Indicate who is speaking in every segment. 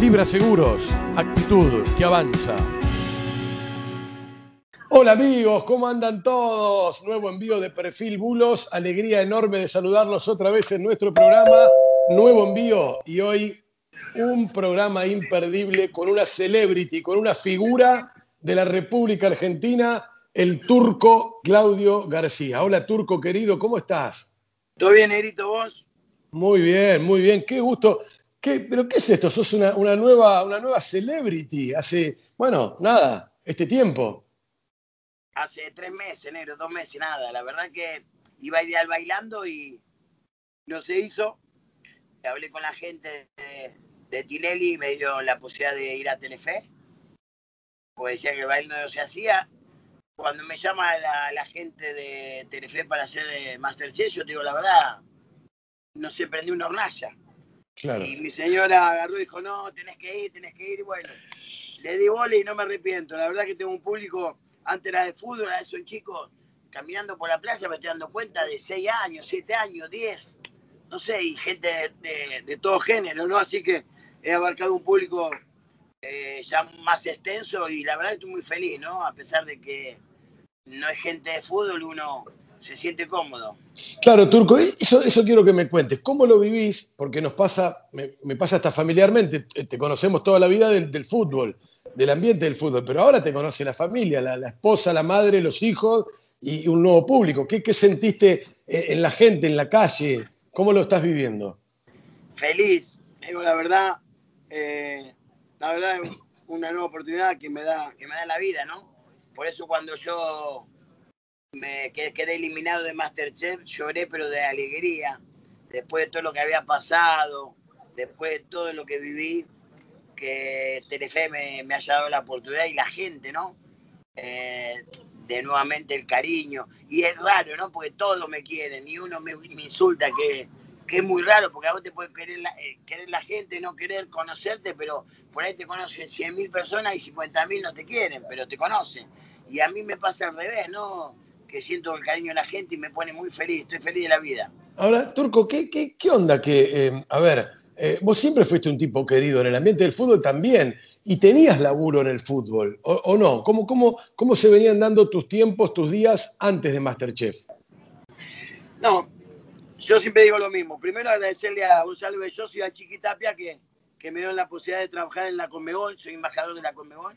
Speaker 1: Libra Seguros, actitud que avanza. Hola amigos, ¿cómo andan todos? Nuevo envío de Perfil Bulos, alegría enorme de saludarlos otra vez en nuestro programa. Nuevo envío y hoy un programa imperdible con una celebrity, con una figura de la República Argentina, el turco Claudio García. Hola turco querido, ¿cómo estás?
Speaker 2: ¿Todo bien, Negrito, vos?
Speaker 1: Muy bien, muy bien, qué gusto. ¿Qué, ¿Pero qué es esto? Sos una, nueva, una nueva celebrity. Hace, bueno, nada, este tiempo.
Speaker 2: Hace tres meses, negro, dos meses, nada. La verdad que iba a ir al bailando y no se hizo. Hablé con la gente de, Tinelli y me dio la posibilidad de ir a Telefe. Pues decía que el baile no se hacía. Cuando me llama la, gente de Telefe para hacer eh, Masterchef, yo digo la verdad, no se prendió una hornalla. Y mi señora agarró y dijo, no, tenés que ir, tenés que ir. bueno, le di bola y no me arrepiento. La verdad que tengo un público, antes era de fútbol, ahora son chicos caminando por la playa, me estoy dando cuenta de 6 años, 7 años, 10, no sé, y gente de, todo género, ¿no? Así que he abarcado un público eh, ya más extenso y la verdad estoy muy feliz, ¿no? A pesar de que no es gente de fútbol, uno se siente cómodo.
Speaker 1: Claro, Turco, eso, eso quiero que me cuentes. ¿Cómo lo vivís? Porque nos pasa, me, pasa hasta familiarmente, te conocemos toda la vida del, fútbol, del ambiente del fútbol, pero ahora te conoce la familia, la, esposa, la madre, los hijos y un nuevo público. ¿Qué, ¿Qué, sentiste en la gente, en la calle? ¿Cómo lo estás viviendo?
Speaker 2: Feliz, digo la verdad, eh, la verdad es una nueva oportunidad que me da, que me da la vida, ¿no? Por eso cuando yo me quedé eliminado de Masterchef, lloré pero de alegría, después de todo lo que había pasado, después de todo lo que viví, que Telefe me, haya dado la oportunidad y la gente, ¿no? Eh, de nuevamente el cariño. Y es raro, ¿no? Porque todos me quieren y uno me, insulta, que, que, es muy raro, porque a vos te puede querer la, eh, querer la gente, no querer conocerte, pero por ahí te conocen 100.000 personas y 50.000 no te quieren, pero te conocen. Y a mí me pasa al revés, ¿no? Que siento el cariño de la gente y me pone muy feliz, estoy feliz de la vida.
Speaker 1: Ahora, Turco, ¿qué, qué, onda que, eh, a ver, eh, vos siempre fuiste un tipo querido en el ambiente del fútbol también, y tenías laburo en el fútbol, ¿o, no? ¿Cómo, cómo, ¿Cómo se venían dando tus tiempos, tus días antes de Masterchef?
Speaker 2: No, yo siempre digo lo mismo. Primero agradecerle a Gonzalo Belloso y a Chiquitapia que, que me dieron la posibilidad de trabajar en la Conmebol, soy embajador de la Conmebol.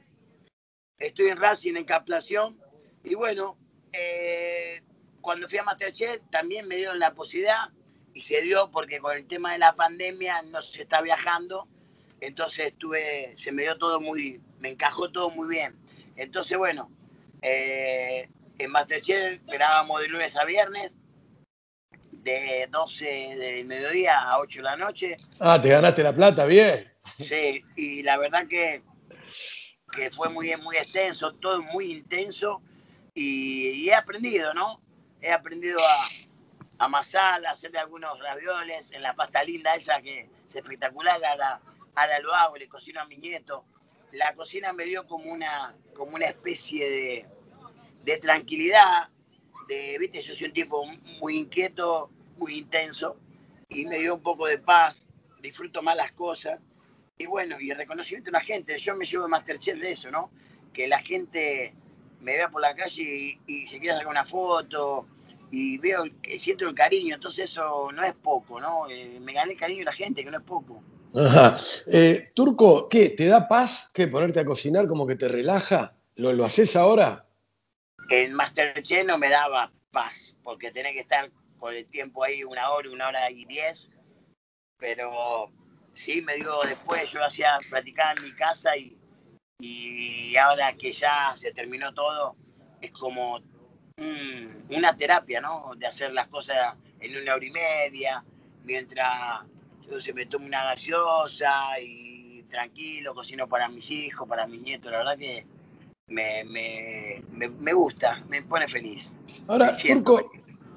Speaker 2: Estoy en Racing, en Captación, y bueno, eh, cuando fui a Masterchef también me dieron la posibilidad y se dio porque con el tema de la pandemia no se está viajando, entonces estuve, se me dio todo muy, me encajó todo muy bien. Entonces, bueno, eh, en Masterchef grabamos de lunes a viernes, de 12 de mediodía a 8 de la noche.
Speaker 1: Ah, te ganaste la plata, bien.
Speaker 2: Sí, y la verdad que, que fue muy, muy extenso, todo muy intenso y, he aprendido, ¿no? He aprendido a, amasar, a hacerle algunos ravioles en la pasta linda esa que es espectacular, ahora, ahora lo hago, le cocino a mi nieto. La cocina me dio como una, como una especie de, de tranquilidad, de, viste, yo soy un tipo muy inquieto, muy intenso, y me dio un poco de paz, disfruto más las cosas, y bueno, y el reconocimiento de la gente, yo me llevo de Masterchef de eso, ¿no? Que la gente me vea por la calle y, se quiere sacar una foto y veo que siento el cariño, entonces eso no es poco, ¿no? Eh, me gané el cariño de la gente, que no es poco.
Speaker 1: Ajá. Eh, Turco, ¿qué? ¿Te da paz que ponerte a cocinar como que te relaja? ¿Lo, lo haces ahora?
Speaker 2: En Masterchef no me daba paz, porque tenés que estar con el tiempo ahí una hora, una hora y diez, pero sí me dio después, yo hacía practicar en mi casa y y ahora que ya se terminó todo, es como una terapia, ¿no? De hacer las cosas en una hora y media, mientras yo se me tomo una gaseosa y tranquilo, cocino para mis hijos, para mis nietos, la verdad que me, me, gusta, me pone feliz.
Speaker 1: Ahora, Turco,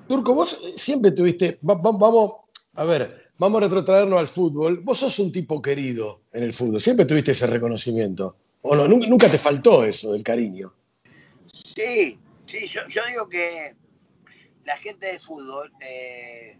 Speaker 1: Turco, vos siempre tuviste, vamos, a ver, vamos a retrotraernos al fútbol, vos sos un tipo querido en el fútbol, siempre tuviste ese reconocimiento. ¿O no? Nunca te faltó eso, del cariño.
Speaker 2: Sí, sí, yo, digo que la gente de fútbol, eh,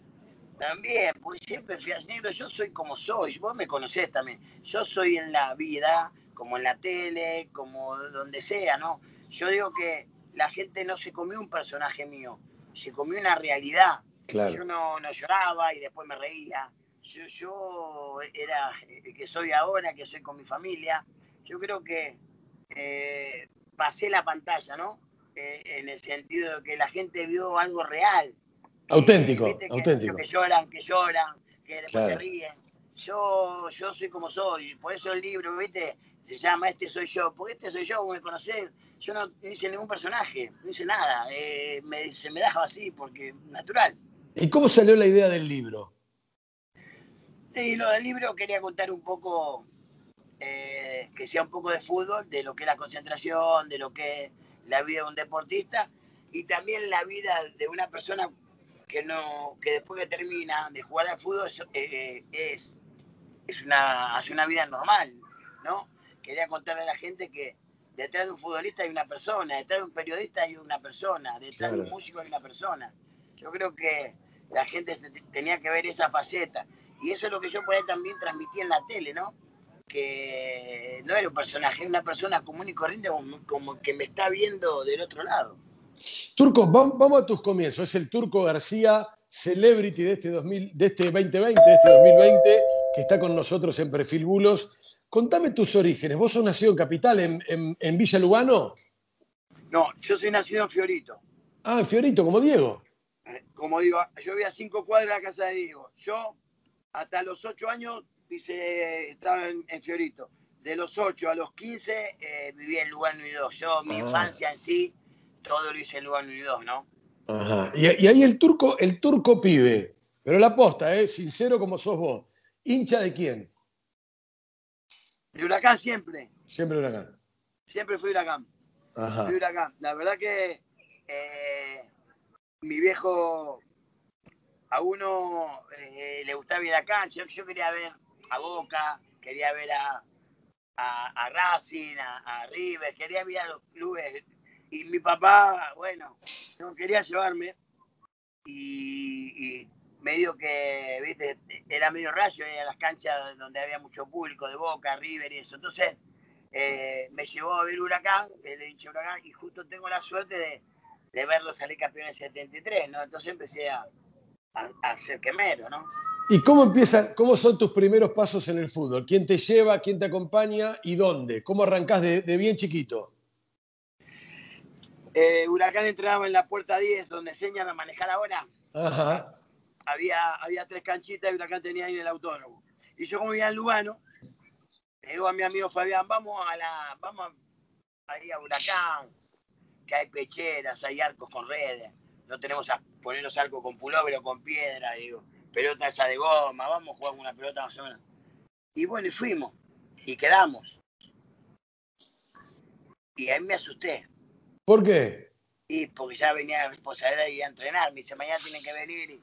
Speaker 2: También, pues siempre fui negro, yo soy como soy, vos me conocés también. Yo soy en la vida, como en la tele, como donde sea, ¿no? Yo digo que la gente no se comió un personaje mío, se comió una realidad. Yo no, no lloraba y después me reía. Yo, yo, era el que soy ahora, que soy con mi familia. Yo creo que eh, pasé la pantalla, ¿no? Eh, en el sentido de que la gente vio algo real.
Speaker 1: Auténtico, auténtico.
Speaker 2: Que, lloran, que lloran, que después se ríen. Yo, yo soy como soy, por eso el libro, ¿viste? Se llama Este soy yo, porque este soy yo, me conocés. Yo no hice ningún personaje, no hice nada. Eh, se me dejaba así, porque natural.
Speaker 1: ¿Y cómo salió la idea del libro?
Speaker 2: Sí, lo del libro quería contar un poco, eh, que sea un poco de fútbol, de lo que es la concentración, de lo que es la vida de un deportista y también la vida de una persona que no que después que termina de jugar al fútbol eh, es, es una, hace una vida normal, ¿no? Quería contarle a la gente que detrás de un futbolista hay una persona, detrás de un periodista hay una persona, detrás de un músico hay una persona. Yo creo que la gente tenía que ver esa faceta. Y eso es lo que yo por ahí también transmití en la tele, ¿no? Que no era un personaje, era una persona común y corriente como, que me está viendo del otro lado.
Speaker 1: Turco, vamos a tus comienzos. Es el Turco García, celebrity de este, 2000, de este 2020, de este 2020, que está con nosotros en Perfil Bulos. Contame tus orígenes. ¿Vos sos nacido en Capital, en, en Villa Lugano?
Speaker 2: No, yo soy nacido en Fiorito.
Speaker 1: Ah, en Fiorito, como Diego
Speaker 2: como digo, yo vivía a cinco cuadras de la casa de Diego. Yo, hasta los ocho años, dice, estaba en, Fiorito. De los ocho a los quince, eh, vivía en Lugano y dos. Yo, mi ah. infancia en sí, todo lo hice en Lugano y dos, ¿no?
Speaker 1: Ajá. Y, ahí el turco, el turco pibe. Pero la posta, ¿eh? sincero como sos vos. ¿Hincha de quién?
Speaker 2: De Huracán siempre.
Speaker 1: Siempre Huracán.
Speaker 2: Siempre fui Huracán. Ajá. Fui Huracán. La verdad que eh, mi viejo, a uno eh, le gustaba ir a la cancha, yo, quería ver a Boca, quería ver a, a, Racing, a, River, quería ver a los clubes. Y mi papá, bueno, no quería llevarme y, medio que, viste, era medio rayo, a las canchas donde había mucho público de Boca, River y eso. Entonces, eh, me llevó a ver Huracán, el hincha Huracán, y justo tengo la suerte de, verlo salir campeón en 73, ¿no? Entonces empecé a, a, ser quemero, ¿no?
Speaker 1: ¿Y cómo empiezan, cómo son tus primeros pasos en el fútbol? ¿Quién te lleva, quién te acompaña y dónde? ¿Cómo arrancás de, bien chiquito?
Speaker 2: Eh, Huracán entrenaba en la puerta 10, donde enseñan a manejar ahora. Ajá. Había, había tres canchitas y Huracán tenía ahí en el autónomo. Y yo como vivía en Lugano, le digo a mi amigo Fabián, vamos a la, vamos ahí a Huracán, que hay pecheras, hay arcos con redes, no tenemos a poner los arcos con pulóver o con piedra, digo, pelota esa de goma, vamos a jugar una pelota más o menos. Y bueno, y fuimos, y quedamos. Y ahí me asusté.
Speaker 1: ¿Por qué?
Speaker 2: Y porque ya venía la responsabilidad de ir a entrenar, me dice, mañana tienen que venir. Y...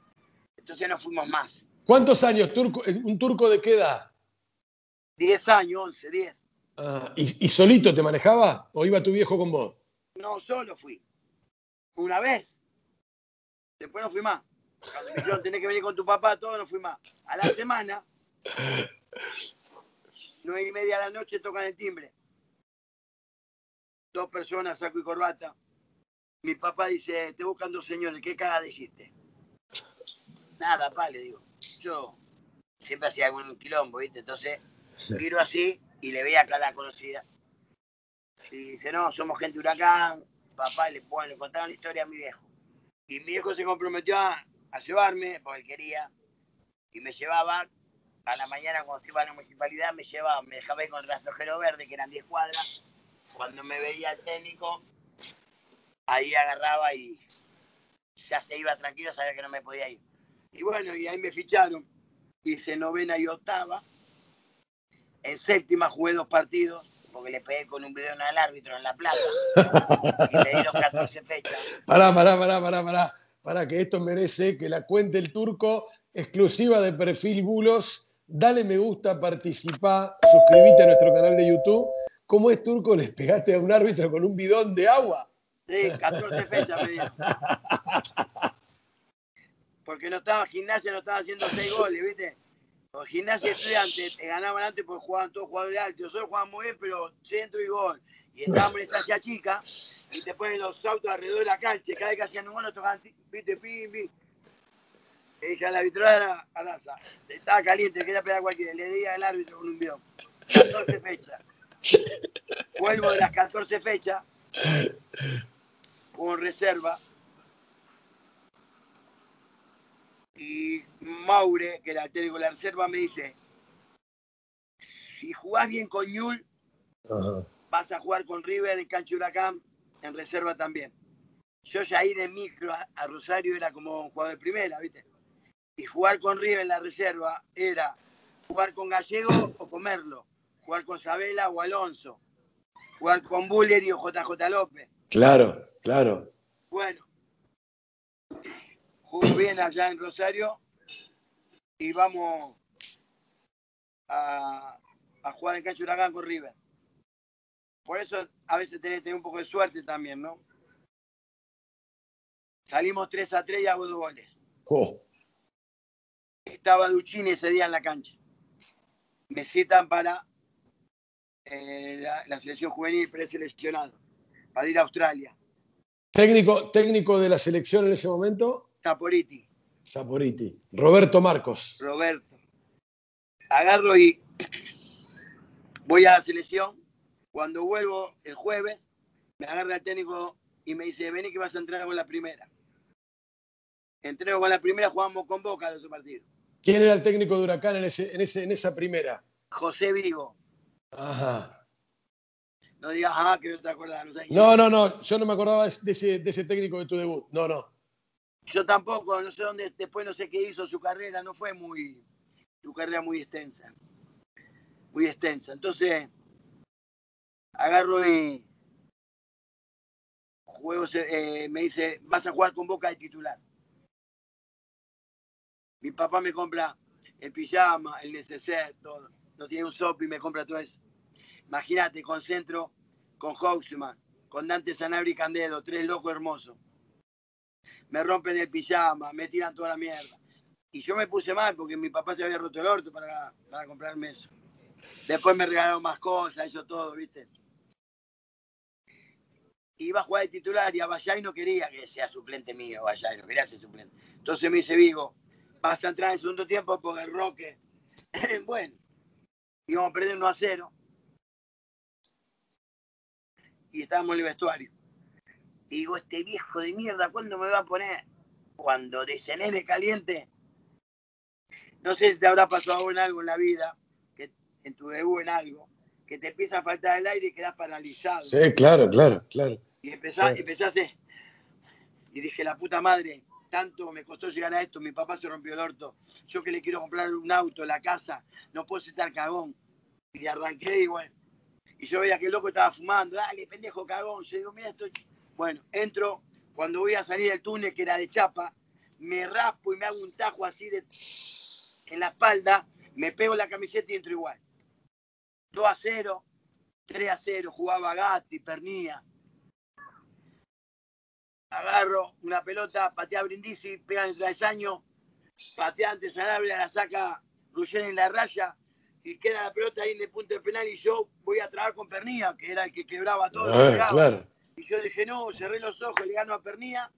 Speaker 2: Entonces no fuimos más.
Speaker 1: ¿Cuántos años? Turco, ¿Un turco de qué edad?
Speaker 2: Diez años, once, diez.
Speaker 1: Ah, ¿y, ¿Y solito te manejaba o iba tu viejo con vos?
Speaker 2: No, solo fui. Una vez. Después no fui más. Cuando me dijeron, tenés que venir con tu papá, todo, no fui más. A la semana, nueve y media de la noche, tocan el timbre. Dos personas, saco y corbata. Mi papá dice, te buscan dos señores, ¿qué caga deciste? Nada, pa, le digo. Yo siempre hacía algún quilombo, ¿viste? Entonces, miro así y le veía acá la conocida. Y dice, no, somos gente huracán. Papá le, bueno, le contaron la historia a mi viejo. Y mi viejo se comprometió a, llevarme, porque él quería. Y me llevaba, a la mañana cuando iba a la municipalidad, me llevaba, me dejaba ir con el rastrojero verde, que eran 10 cuadras. Cuando me veía el técnico, ahí agarraba y ya se iba tranquilo, sabía que no me podía ir. Y bueno, y ahí me ficharon. Hice novena y octava. En séptima jugué dos partidos porque le pegué con un bidón al árbitro en La Plata y le dieron 14 fechas.
Speaker 1: Pará, pará, pará, pará, pará. Para que esto merece que la cuente el turco, exclusiva de Perfil Bulos. Dale me gusta, participa, suscríbete a nuestro canal de YouTube. ¿Cómo es turco? ¿Les pegaste a un árbitro con un bidón de agua?
Speaker 2: Sí, 14 fechas me porque no estaba gimnasia, no estaba haciendo seis goles, ¿viste? Los gimnasia estudiantes te ganaban antes porque jugaban todos jugadores altos. Nosotros jugaban muy bien, pero centro y gol. Y estábamos en estancia chica y te ponen los autos alrededor de la cancha. Cada vez que hacían un gol, tocaban, viste, pim, pim. Le dije a la arbitrada, a Daza, estaba caliente, quería pegar cualquiera. Le di al árbitro con un bión. 14 fechas. Vuelvo de las 14 fechas con reserva. Y Maure, que era el técnico la reserva, me dice, si jugás bien con Ñul, vas a jugar con River en cancha Huracán, en reserva también. Yo ya ir en micro a, Rosario era como un jugador de primera, ¿viste? Y jugar con River en la reserva era jugar con Gallego o comerlo, jugar con Sabela o Alonso, jugar con Buller y o JJ López.
Speaker 1: Claro, claro.
Speaker 2: Bueno, jugó bien allá en Rosario y vamos a, jugar en cancha Huracán con River. Por eso a veces tenés que tener un poco de suerte también, ¿no? Salimos 3 a 3 y hago dos goles. Oh. Estaba Duchini ese día en la cancha. Me citan para eh, la, selección juvenil preseleccionado, para ir a Australia.
Speaker 1: ¿Técnico, ¿Técnico de la selección en ese momento?
Speaker 2: Saporiti.
Speaker 1: Saporiti. Roberto Marcos.
Speaker 2: Roberto. Agarro y voy a la selección. Cuando vuelvo el jueves, me agarra el técnico y me dice, vení que vas a entrenar con la primera. Entreno con la primera, jugamos con Boca el otro partido.
Speaker 1: ¿Quién era el técnico de Huracán en, ese, en, ese, en esa primera?
Speaker 2: José Vigo. Ajá. No digas, ah, que no te acordás.
Speaker 1: No, no, no, yo no me acordaba de ese, de ese técnico de tu debut. No, no.
Speaker 2: Yo tampoco, no sé dónde, después no sé qué hizo su carrera, no fue muy, su carrera muy extensa. Muy extensa. Entonces, agarro y juego, eh, me dice, vas a jugar con Boca de titular. Mi papá me compra el pijama, el neceser, todo. No tiene un sop y me compra todo eso. Imagínate, con Centro, con Haussmann, con Dante Sanabri Candedo, tres locos hermosos me rompen el pijama, me tiran toda la mierda. Y yo me puse mal porque mi papá se había roto el orto para, para comprarme eso. Después me regalaron más cosas, eso todo, ¿viste? Iba a jugar de titular y a Bayay no quería que sea suplente mío, Bayay, no quería ser suplente. Entonces me dice Vigo, vas a entrar en segundo tiempo con el Roque. bueno, íbamos a perder 1 a 0. Y estábamos en el vestuario. Y digo, este viejo de mierda, ¿cuándo me va a poner? Cuando nene caliente. No sé si te habrá pasado en algo en la vida, que en tu debut en algo, que te empieza a faltar el aire y quedas paralizado.
Speaker 1: Sí, claro, claro, claro.
Speaker 2: Y empezaste, y dije, la puta madre, tanto me costó llegar a esto, mi papá se rompió el orto, yo que le quiero comprar un auto, la casa, no puedo estar cagón. Y arranqué y bueno, y yo veía que el loco estaba fumando, dale, pendejo cagón. Yo digo, mira, esto bueno, entro, cuando voy a salir del túnel, que era de chapa, me raspo y me hago un tajo así de, en la espalda, me pego la camiseta y entro igual. 2 a 0, 3 a 0, jugaba Gatti, Pernía. Agarro una pelota, patea a Brindisi, pega en el travesaño, patea antes a la saca Ruggeri en la raya y queda la pelota ahí en el punto de penal y yo voy a trabajar con Pernía, que era el que quebraba todo.
Speaker 1: Ah, claro.
Speaker 2: Y yo dije, no, cerré los ojos, le gano a Pernía,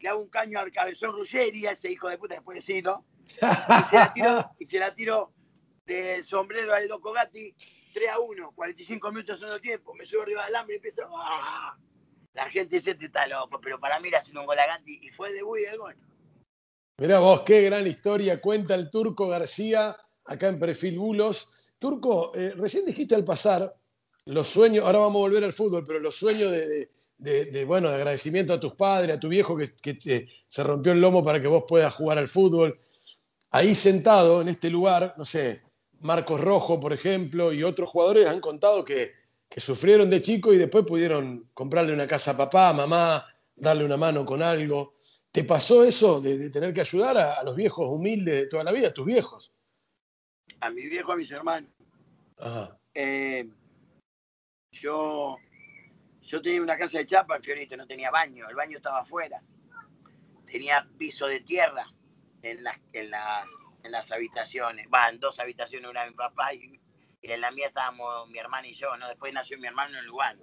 Speaker 2: le hago un caño al cabezón Ruggeri, a ese hijo de puta, después decirlo. Y se la tiró, y se la tiró de sombrero al loco Gatti, 3 a 1, 45 minutos el tiempo. Me subo arriba del hambre y empiezo. ¡ah! La gente dice, te está loco, pero para mí era haciendo un gol a Gatti y fue de y el gol.
Speaker 1: Mirá vos, qué gran historia cuenta el Turco García acá en Perfil Bulos. Turco, eh, recién dijiste al pasar los sueños, ahora vamos a volver al fútbol, pero los sueños de, bueno, de agradecimiento a tus padres, a tu viejo que, se rompió el lomo para que vos puedas jugar al fútbol. Ahí sentado en este lugar, no sé, Marcos Rojo, por ejemplo, y otros jugadores han contado que, sufrieron de chico y después pudieron comprarle una casa a papá, a mamá, darle una mano con algo. ¿Te pasó eso de, tener que ayudar a, los viejos humildes de toda la vida, a tus viejos?
Speaker 2: A mi viejo, a mis hermanos. Eh, yo yo tenía una casa de chapa en Fiorito, no tenía baño, el baño estaba afuera. Tenía piso de tierra, en las, en las, en las habitaciones. Va, en dos habitaciones, una de mi papá y, y en la mía estábamos mi hermana y yo, ¿no? Después nació mi hermano en Lugano.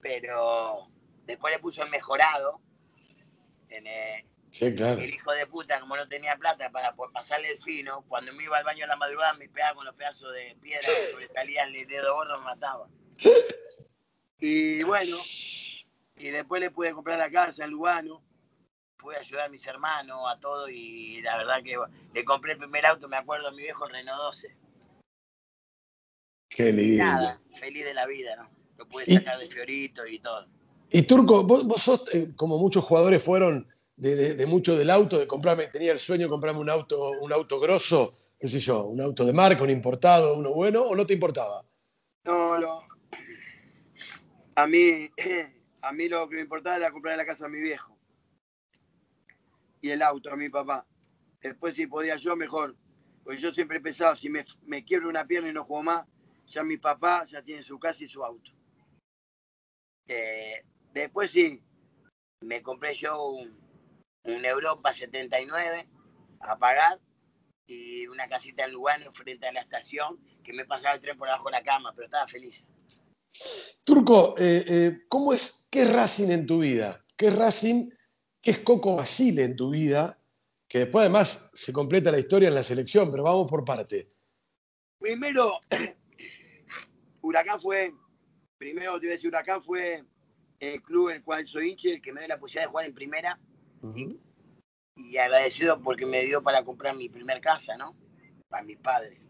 Speaker 2: Pero después le puso el mejorado. En, eh,
Speaker 1: Sí, claro.
Speaker 2: el hijo de puta, como no tenía plata para por pasarle el fino, cuando me iba al baño a la madrugada me pegaba con los pedazos de piedra que sobresalían el dedo gordo, me mataba. Y bueno, y después le pude comprar la casa en Lugano, pude ayudar a mis hermanos, a todo, y la verdad que le compré el primer auto, me acuerdo, a mi viejo Renault 12.
Speaker 1: Qué lindo.
Speaker 2: Nada, feliz de la vida, ¿no? Lo pude
Speaker 1: Y-
Speaker 2: sacar de Fiorito y todo.
Speaker 1: Y Turco, vos, vos sos, eh, como muchos jugadores fueron de, de- de mucho del auto, de comprarme, tenía el sueño de comprarme un auto, un auto grosso, qué sé yo, un auto de marca, un importado, uno bueno, o no te importaba?
Speaker 2: No, no. A mí, a mí lo que me importaba era comprar la casa a mi viejo. Y el auto a mi papá. Después si podía yo, mejor. Porque yo siempre pensaba, si me, me quiebro una pierna y no juego más, ya mi papá ya tiene su casa y su auto. Eh, después sí, me compré yo un, un Europa 79 a pagar y una casita en Lugano frente a la estación que me pasaba el tren por abajo de la cama, pero estaba feliz.
Speaker 1: Turco, eh, eh, ¿cómo es, qué es Racing en tu vida? ¿Qué es Racing? ¿Qué es Coco Basile en tu vida? Que después además se completa la historia en la selección, pero vamos por parte.
Speaker 2: Primero, Huracán fue, primero te voy a decir, Huracán fue el club en el cual soy hincha, el que me dio la posibilidad de jugar en primera y agradecido porque me dio para comprar mi primer casa, ¿no? Para mis padres.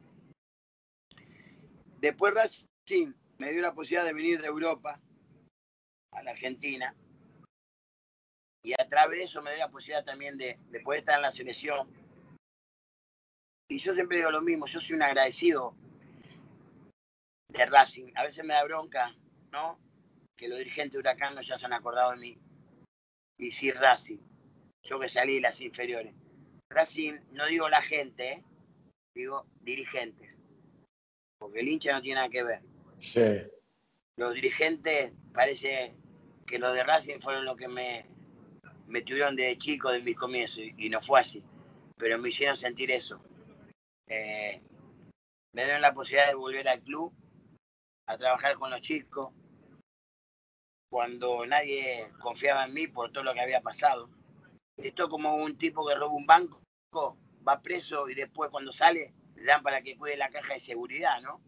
Speaker 2: Después Racing me dio la posibilidad de venir de Europa a la Argentina y a través de eso me dio la posibilidad también de, de poder estar en la selección. Y yo siempre digo lo mismo, yo soy un agradecido de Racing. A veces me da bronca, ¿no? Que los dirigentes de Huracán no ya se han acordado de mí. Y sí, Racing. Yo que salí de las inferiores. Racing, no digo la gente, ¿eh? digo dirigentes. Porque el hincha no tiene nada que ver.
Speaker 1: Sí.
Speaker 2: Los dirigentes, parece que los de Racing fueron los que me, me tuvieron de chico de mis comienzos. Y, y no fue así. Pero me hicieron sentir eso. Eh, me dieron la posibilidad de volver al club a trabajar con los chicos cuando nadie confiaba en mí por todo lo que había pasado. Esto como un tipo que roba un banco, va preso y después cuando sale le dan para que cuide la caja de seguridad, ¿no?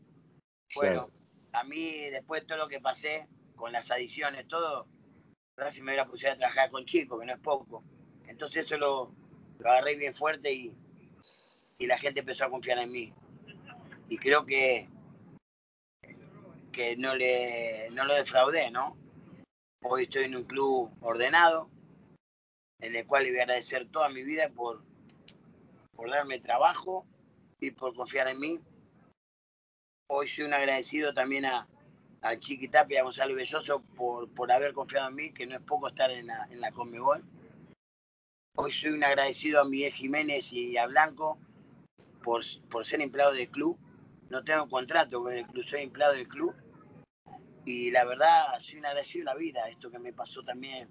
Speaker 2: Bueno, a mí después de todo lo que pasé con las adiciones, todo, Racing me dio la posibilidad de trabajar con chicos, que no es poco. Entonces eso lo, lo agarré bien fuerte y, y la gente empezó a confiar en mí. Y creo que, que no, le, no lo defraudé, ¿no? Hoy estoy en un club ordenado, en el cual le voy a agradecer toda mi vida por, por darme trabajo y por confiar en mí. Hoy soy un agradecido también a, a Chiqui Tapia a Gonzalo Belloso por, por haber confiado en mí, que no es poco estar en la, en la Conmebol. Hoy soy un agradecido a Miguel Jiménez y a Blanco por, por ser empleado del club. No tengo contrato con el club, soy empleado del club. Y la verdad, soy un agradecido de la vida, esto que me pasó también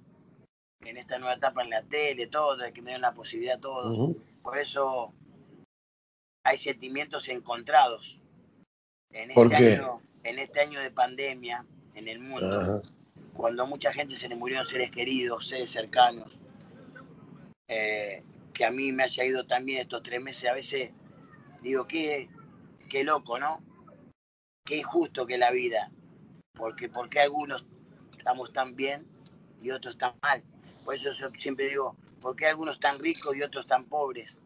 Speaker 2: en esta nueva etapa en la tele, todo, de que me dieron la posibilidad a todos. Por eso hay sentimientos encontrados. En este. Año, en este año de pandemia, en el mundo,
Speaker 1: Ajá.
Speaker 2: cuando a mucha gente se le murieron seres queridos, seres cercanos, eh, que a mí me haya ido también estos tres meses, a veces digo, qué, qué loco, ¿no? Qué injusto que es la vida. Porque, porque algunos estamos tan bien y otros tan mal. Por eso yo siempre digo, ¿por qué algunos tan ricos y otros tan pobres?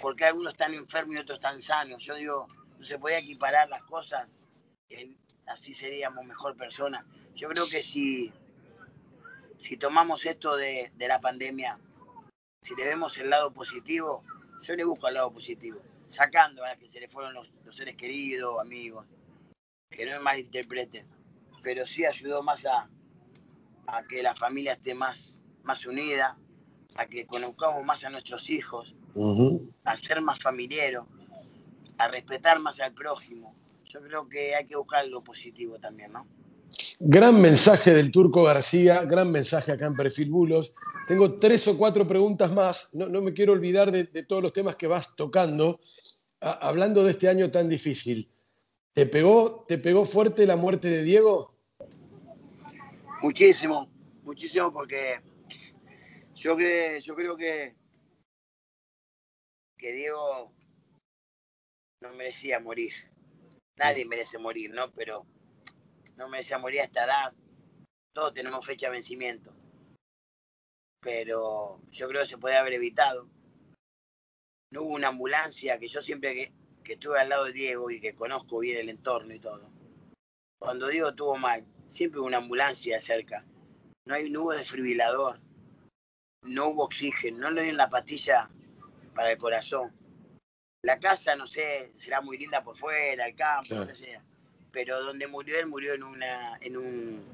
Speaker 2: ¿Por qué algunos están enfermos y otros tan sanos? Yo digo, no se podía equiparar las cosas, así seríamos mejor personas. Yo creo que si, si tomamos esto de, de la pandemia, si le vemos el lado positivo, yo le busco el lado positivo, sacando a que se le fueron los, los seres queridos, amigos, que no me malinterpreten, pero sí ayudó más a, a que la familia esté más, más unida, a que conozcamos más a nuestros hijos, a ser más familiares, a respetar más al prójimo. Yo creo que hay que buscar lo positivo también, ¿no?
Speaker 1: Gran mensaje del Turco García, gran mensaje acá en Perfil Bulos. Tengo tres o cuatro preguntas más. No, me quiero olvidar de, todos los temas que vas tocando. hablando de este año tan difícil, ¿te pegó, ¿te pegó fuerte la muerte de Diego?
Speaker 2: Muchísimo, muchísimo porque yo, que, yo creo que, que Diego no merecía morir. Nadie merece morir, ¿no? Pero no merecía morir a esta edad. Todos tenemos fecha de vencimiento. Pero yo creo que se puede haber evitado. No hubo una ambulancia que yo siempre que, que estuve al lado de Diego y que conozco bien el entorno y todo. Cuando Diego estuvo mal, siempre hubo una ambulancia cerca. No, hay, no hubo desfibrilador. No hubo oxígeno. No le dieron la pastilla para el corazón la casa, no sé, será muy linda por fuera, el campo, lo que sea. Pero donde murió él, murió en una, en un,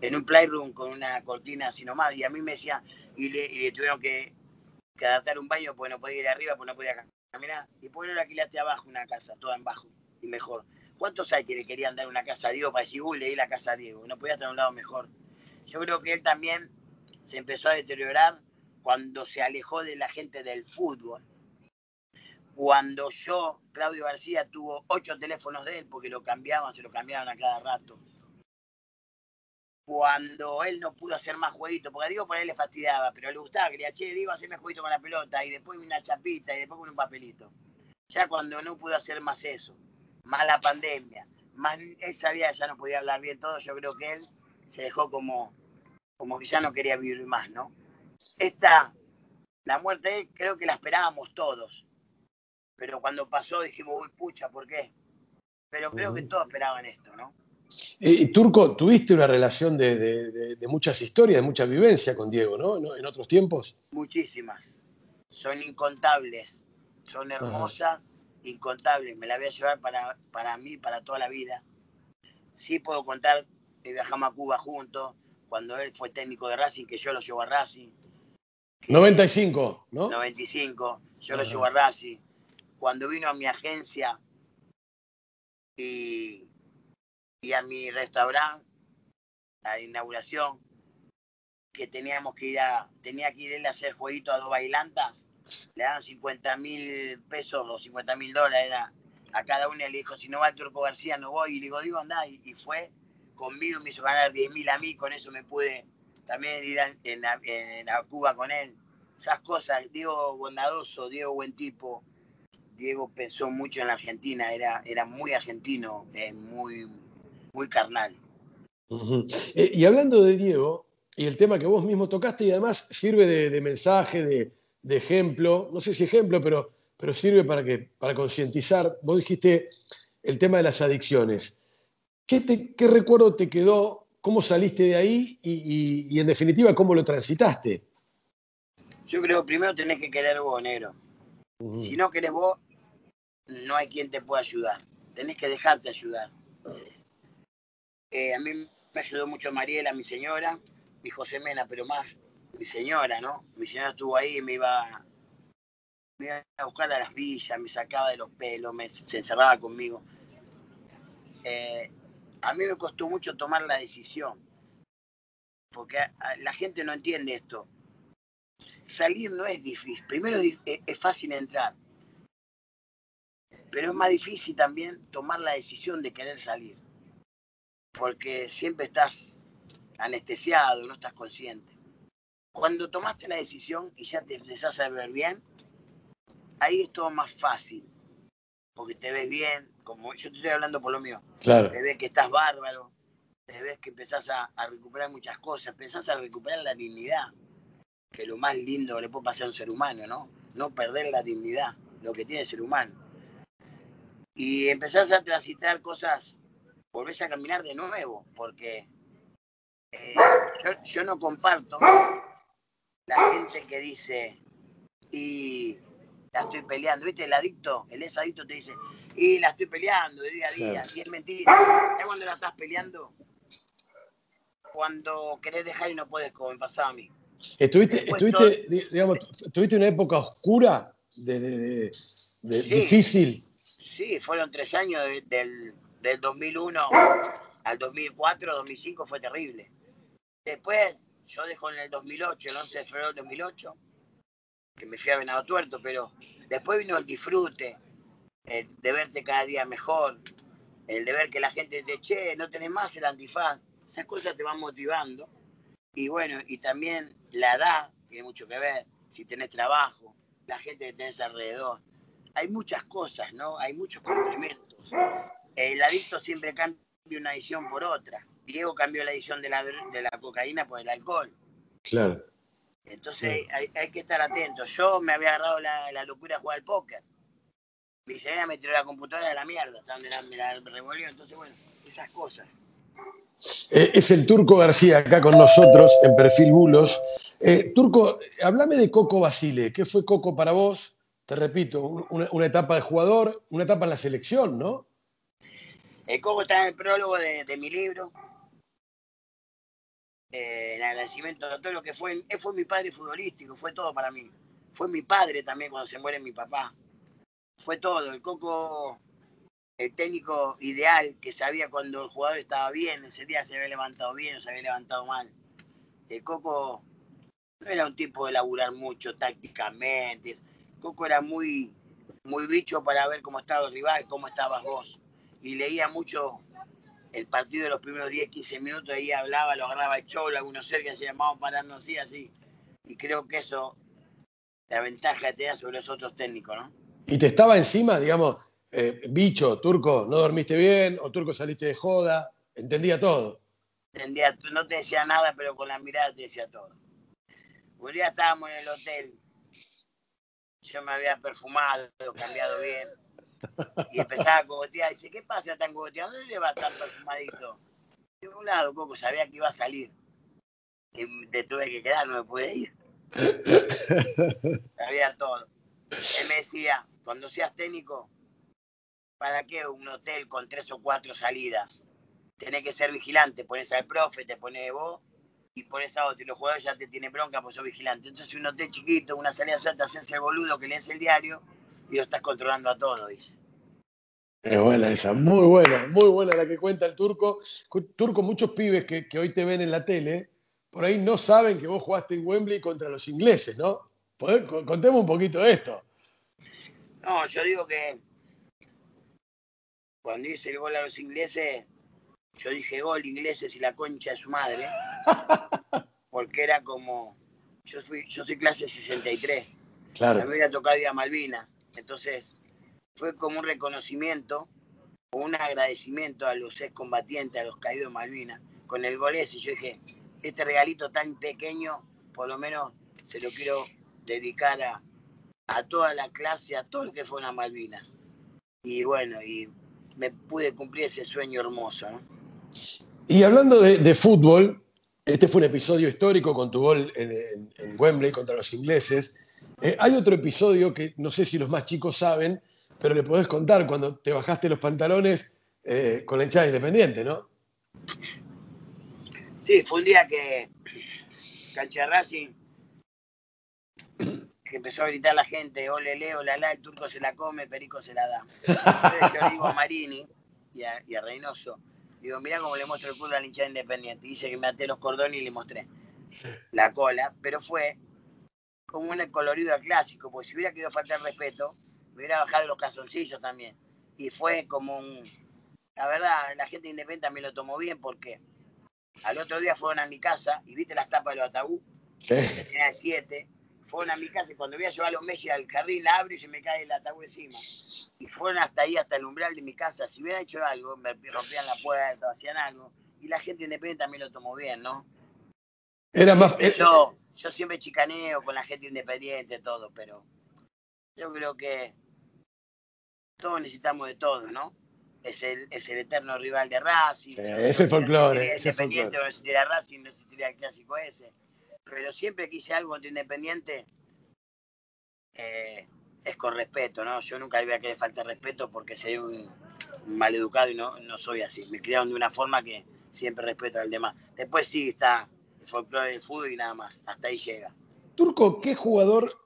Speaker 2: en un playroom con una cortina así nomás. Y a mí me decía, y le, tuvieron que, adaptar un baño porque no podía ir arriba, porque no podía caminar. Y por eso alquilaste abajo una casa, toda en bajo y mejor. ¿Cuántos hay que le querían dar una casa a Diego para decir, uy, le di la casa a Diego? No podía estar a un lado mejor. Yo creo que él también se empezó a deteriorar cuando se alejó de la gente del fútbol cuando yo, Claudio García, tuvo ocho teléfonos de él porque lo cambiaban, se lo cambiaban a cada rato. Cuando él no pudo hacer más jueguitos, porque digo por él le fastidiaba, pero le gustaba, quería, che, digo, hacerme jueguito con la pelota, y después una chapita, y después con un papelito. Ya cuando no pudo hacer más eso, más la pandemia, más él sabía que ya no podía hablar bien todo, yo creo que él se dejó como, como que ya no quería vivir más, ¿no? Esta, la muerte creo que la esperábamos todos pero cuando pasó dijimos, uy, pucha, ¿por qué? Pero creo que todos esperaban esto, ¿no?
Speaker 1: Y, Turco, tuviste una relación de, muchas historias, de mucha vivencia con Diego, ¿no? ¿En otros tiempos?
Speaker 2: Muchísimas. Son incontables, son hermosas, incontables. Me la voy a llevar para, para mí, para toda la vida. Sí puedo contar que viajamos a Cuba juntos, cuando él fue técnico de Racing, que yo lo llevo a Racing.
Speaker 1: 95, ¿no?
Speaker 2: 95, yo lo llevo a Racing cuando vino a mi agencia y, a mi restaurante, a la inauguración, que teníamos que ir a, tenía que ir a hacer jueguito a dos bailantas, le daban 50 mil pesos o 50 mil dólares a cada una le dijo, si no va el Turco García no voy, y le digo, digo, anda, y, fue conmigo, me hizo ganar 10 mil a mí, con eso me pude también ir a, en, Cuba con él. Esas cosas, Diego bondadoso, Diego buen tipo, Diego pensó mucho en la Argentina, era, era muy argentino, eh, muy, muy carnal.
Speaker 1: Eh, y hablando de Diego, y el tema que vos mismo tocaste, y además sirve de, mensaje, de, ejemplo, no sé si ejemplo, pero, pero sirve para, que, para concientizar. Vos dijiste el tema de las adicciones. ¿Qué, qué recuerdo te quedó? ¿Cómo saliste de ahí? Y, en definitiva, ¿cómo lo transitaste?
Speaker 2: Yo creo que primero tenés que querer vos, negro. Si no querés vos, no hay quien te pueda ayudar. Tenés que dejarte ayudar. Eh, a mí me ayudó mucho Mariela, mi señora, mi José Mena, pero más mi señora, ¿no? Mi señora estuvo ahí me iba, me iba a buscar a las villas, me sacaba de los pelos, me, se encerraba conmigo. Eh, a mí me costó mucho tomar la decisión, porque la gente no entiende esto salir no es difícil. Primero es, fácil entrar, pero es más difícil también tomar la decisión de querer salir, porque siempre estás anestesiado, no estás consciente. Cuando tomaste la decisión y ya te empezás a ver bien, ahí es todo más fácil, porque te ves bien, como yo te estoy hablando por lo mío,
Speaker 1: claro.
Speaker 2: te ves que estás bárbaro, te ves que empezás a, a recuperar muchas cosas, empezás a recuperar la dignidad que lo más lindo que le puede pasar a un ser humano, ¿no? No perder la dignidad, lo que tiene el ser humano. Y empezás a transitar cosas, volvés a caminar de nuevo, porque eh, yo, no comparto la gente que dice, y la estoy peleando, ¿viste? El adicto, el ex adicto te dice, y la estoy peleando de día a día, y es mentira. Ya cuando la estás peleando, cuando querés dejar y no puedes, como me pasaba a mí.
Speaker 1: ¿Estuviste, estuviste, digamos, ¿Tuviste una época oscura, de, difícil?
Speaker 2: Sí, fueron tres años del, del 2001 al 2004, 2005 fue terrible. Después, yo dejo en el 2008, el 11 de febrero del 2008, que me fui a Venado Tuerto, pero después vino el disfrute, el de verte cada día mejor, el de ver que la gente dice, che, no tenés más el antifaz, esas cosas te van motivando. Y bueno, y también la edad tiene mucho que ver, si tenés trabajo, la gente que tenés alrededor. Hay muchas cosas, ¿no? Hay muchos complementos. El adicto siempre cambia una adicción por otra. Diego cambió la adicción de la, de la cocaína por el alcohol.
Speaker 1: Claro.
Speaker 2: Entonces hay, hay, que estar atento. Yo me había agarrado la, la locura de jugar al póker. Mi señora me tiró la computadora de la mierda, me la, me la revolvió. Entonces, bueno, esas cosas.
Speaker 1: Eh, es el Turco García acá con nosotros en Perfil Bulos. Eh, Turco, háblame de Coco Basile. ¿Qué fue Coco para vos? Te repito, una, etapa de jugador, una etapa en la selección, ¿no?
Speaker 2: El Coco está en el prólogo de, de mi libro. Eh, en agradecimiento a todo lo que fue. Fue mi padre futbolístico, fue todo para mí. Fue mi padre también cuando se muere mi papá. Fue todo. El Coco el técnico ideal que sabía cuando el jugador estaba bien, ese día se había levantado bien o se había levantado mal. El Coco no era un tipo de laburar mucho tácticamente. Coco era muy, muy bicho para ver cómo estaba el rival, cómo estabas vos. Y leía mucho el partido de los primeros 10, 15 minutos, ahí hablaba, lo agarraba el cholo, algunos cerca se llamaban parando así, así. Y creo que eso, la ventaja te da sobre los otros técnicos, ¿no?
Speaker 1: Y te estaba encima, digamos, eh, bicho, turco, no dormiste bien, o turco saliste de joda, entendía todo.
Speaker 2: Entendía, no te decía nada, pero con la mirada te decía todo. Un día estábamos en el hotel, yo me había perfumado, cambiado bien, y empezaba a cogotear, dice, ¿qué pasa tan cogoteado? ¿Dónde le va a estar perfumadito? De un lado, Coco, sabía que iba a salir. Y te tuve que quedar, no me pude ir. sabía todo. Él me decía, cuando seas técnico, ¿para qué un hotel con tres o cuatro salidas? Tenés que ser vigilante, pones al profe, te pones vos y pones a otro. Y los jugadores ya te tienen bronca porque sos vigilante. Entonces un hotel chiquito, una salida suelta, haces el boludo que lees el diario y lo estás controlando a todo, dice.
Speaker 1: Es buena esa, muy buena, muy buena la que cuenta el turco. Turco, muchos pibes que, que hoy te ven en la tele, por ahí no saben que vos jugaste en Wembley contra los ingleses, ¿no? Contemos un poquito de esto.
Speaker 2: No, yo digo que cuando hice el gol a los ingleses, yo dije gol ingleses y la concha de su madre, porque era como, yo fui, yo soy clase 63,
Speaker 1: claro.
Speaker 2: me había tocado ir a Malvinas, entonces fue como un reconocimiento o un agradecimiento a los excombatientes, a los caídos de Malvinas, con el gol ese, yo dije, este regalito tan pequeño, por lo menos se lo quiero dedicar a, a toda la clase, a todo lo que fueron a Malvinas. Y bueno, y me pude cumplir ese sueño hermoso. ¿no?
Speaker 1: Y hablando de, de, fútbol, este fue un episodio histórico con tu gol en, en, en Wembley contra los ingleses. Eh, hay otro episodio que no sé si los más chicos saben, pero le podés contar cuando te bajaste los pantalones eh, con la hinchada independiente, ¿no?
Speaker 2: Sí, fue un día que Cancha Racing que empezó a gritar la gente, ole Leo, la la, el turco se la come, Perico se la da. Entonces yo digo a Marini y a, y a Reynoso, digo, mirá cómo le muestro el culo a la hinchada independiente. Dice que me até los cordones y le mostré la cola, pero fue como un colorido clásico, porque si hubiera querido faltar respeto, me hubiera bajado los calzoncillos también. Y fue como un... La verdad, la gente independiente también lo tomó bien porque al otro día fueron a mi casa y viste las tapas de los ataúd,
Speaker 1: Sí.
Speaker 2: tenía siete, fueron a mi casa y cuando voy a llevar a los Messi al jardín, la abro y se me cae el ataúd encima. Y fueron hasta ahí, hasta el umbral de mi casa. Si hubieran hecho algo, me rompían la puerta, hacían algo. Y la gente independiente también lo tomó bien, ¿no?
Speaker 1: Era más.
Speaker 2: Yo, yo siempre chicaneo con la gente independiente, todo, pero yo creo que todos necesitamos de todo, ¿no? Es el, es el eterno rival de Racing.
Speaker 1: Sí, ese folclore.
Speaker 2: Independiente no existiría Racing, no existiría el clásico ese. Pero siempre que hice algo contra Independiente eh, es con respeto, ¿no? Yo nunca le voy a querer falta respeto porque sería un, maleducado y no, no soy así. Me criaron de una forma que siempre respeto al demás. Después sí está el folclore del fútbol y nada más. Hasta ahí llega.
Speaker 1: Turco, ¿qué jugador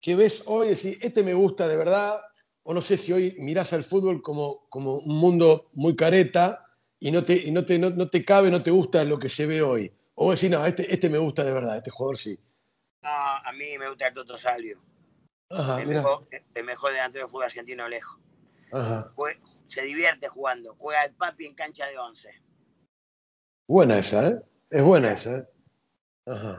Speaker 1: que ves hoy y decís, este me gusta de verdad? O no sé si hoy mirás al fútbol como, como un mundo muy careta y no te, no te, no, te cabe, no te gusta lo que se ve hoy? O vos decís, no, este, este me gusta de verdad, este jugador sí.
Speaker 2: No, a mí me gusta el Toto Salvio. Ajá, el, mejor, el, mejor, delantero de fútbol argentino lejos. Ajá. Se divierte jugando, juega el papi en cancha de once.
Speaker 1: Buena esa, ¿eh? Es buena esa, ¿eh?
Speaker 2: Ajá.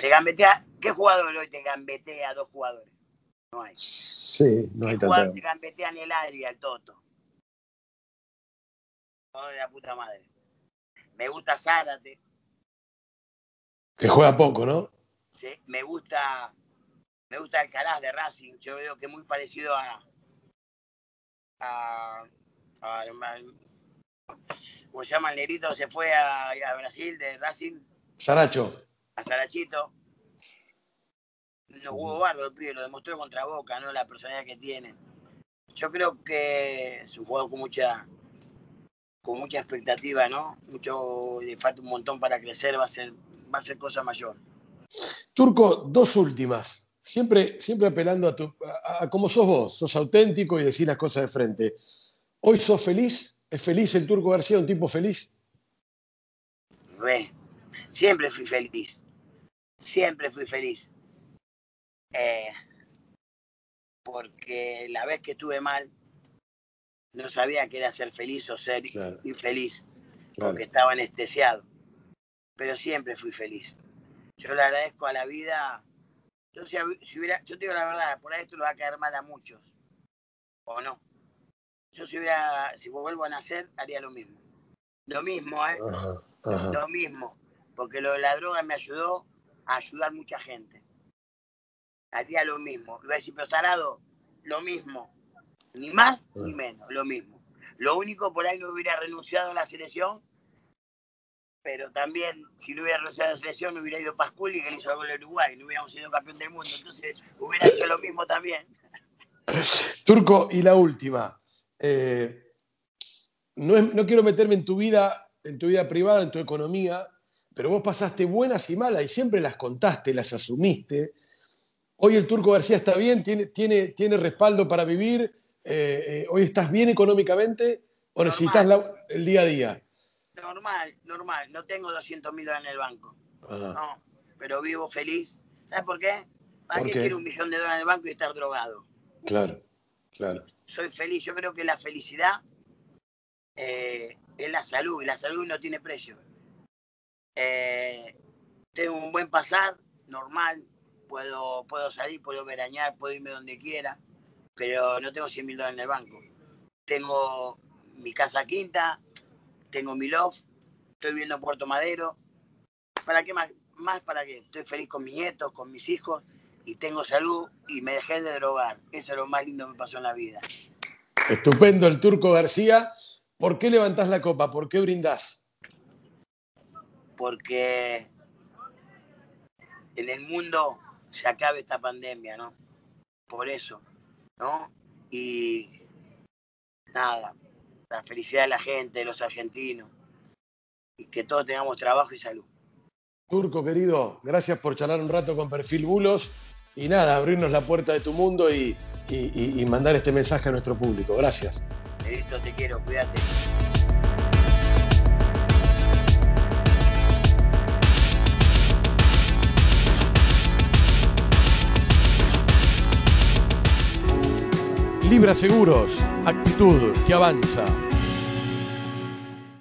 Speaker 2: Te gambetea, ¿Qué jugador hoy te gambetea a dos jugadores? No hay.
Speaker 1: Sí, no hay
Speaker 2: tanto. jugador te gambetea en el área al Toto? No, de la puta madre. Me gusta Zárate.
Speaker 1: Que juega poco, ¿no?
Speaker 2: Sí, me gusta me gusta Alcaraz de Racing. Yo veo que es muy parecido a, a, a, ¿cómo se llama el negrito? Se fue a, a Brasil de Racing.
Speaker 1: Saracho.
Speaker 2: A Sarachito. No jugó barro el pibe, lo demostró contra Boca, ¿no? La personalidad que tiene. Yo creo que es un juego con mucha con mucha expectativa, ¿no? Mucho, le falta un montón para crecer, va a ser, va a ser cosa mayor.
Speaker 1: Turco, dos últimas. Siempre, siempre apelando a, tu, a, cómo sos vos, sos auténtico y decís las cosas de frente. ¿Hoy sos feliz? ¿Es feliz el Turco García, un tipo feliz?
Speaker 2: Re. Siempre fui feliz. Siempre fui feliz. Eh, porque la vez que estuve mal, no sabía que era ser feliz o ser infeliz, porque estaba anestesiado. Pero siempre fui feliz. Yo le agradezco a la vida. Yo, si, hubiera, yo te digo la verdad, por ahí esto le va a caer mal a muchos. ¿O no? Yo si hubiera, si vuelvo a nacer, haría lo mismo. Lo mismo, ¿eh? Lo mismo. Porque lo de la droga me ayudó a ayudar mucha gente. Haría lo mismo. A decir, pero Sarado, lo mismo ni más ni menos, lo mismo. Lo único, por ahí no hubiera renunciado a la selección, pero también, si no hubiera renunciado a la selección, no hubiera ido Pasculi, que le hizo gol a Uruguay, no hubiéramos sido campeón del mundo. Entonces, hubiera hecho lo mismo también.
Speaker 1: Turco, y la última. Eh, no, no quiero meterme en tu vida, en tu vida privada, en tu economía, pero vos pasaste buenas y malas y siempre las contaste, las asumiste. Hoy el Turco García está bien, tiene, tiene, tiene respaldo para vivir, eh, eh, hoy estás bien económicamente o necesitas el día a día?
Speaker 2: Normal, normal. No tengo 200 mil dólares en el banco. No, pero vivo feliz. ¿Sabes por qué? ¿Para qué quiero un millón de dólares en el banco y estar drogado?
Speaker 1: Claro, claro.
Speaker 2: Soy feliz. Yo creo que la felicidad eh, es la salud y la salud no tiene precio. tengo un buen pasar, normal. Puedo, puedo salir, puedo verañar, puedo irme donde quiera pero no tengo 100 mil dólares en el banco. Tengo mi casa quinta, tengo mi loft, estoy viviendo en Puerto Madero. ¿Para qué más? Más para qué. Estoy feliz con mis nietos, con mis hijos y tengo salud y me dejé de drogar. Eso es lo más lindo que me pasó en la vida.
Speaker 1: Estupendo el Turco García. ¿Por qué levantás la copa? ¿Por qué brindás?
Speaker 2: Porque en el mundo se acabe esta pandemia, ¿no? Por eso. ¿no? Y nada, la felicidad de la gente, de los argentinos, y que todos tengamos trabajo y salud.
Speaker 1: Turco, querido, gracias por charlar un rato con Perfil Bulos y nada, abrirnos la puerta de tu mundo y, mandar este mensaje a nuestro público. Gracias.
Speaker 2: Listo, te quiero, cuídate.
Speaker 1: Libra Seguros, actitud que avanza.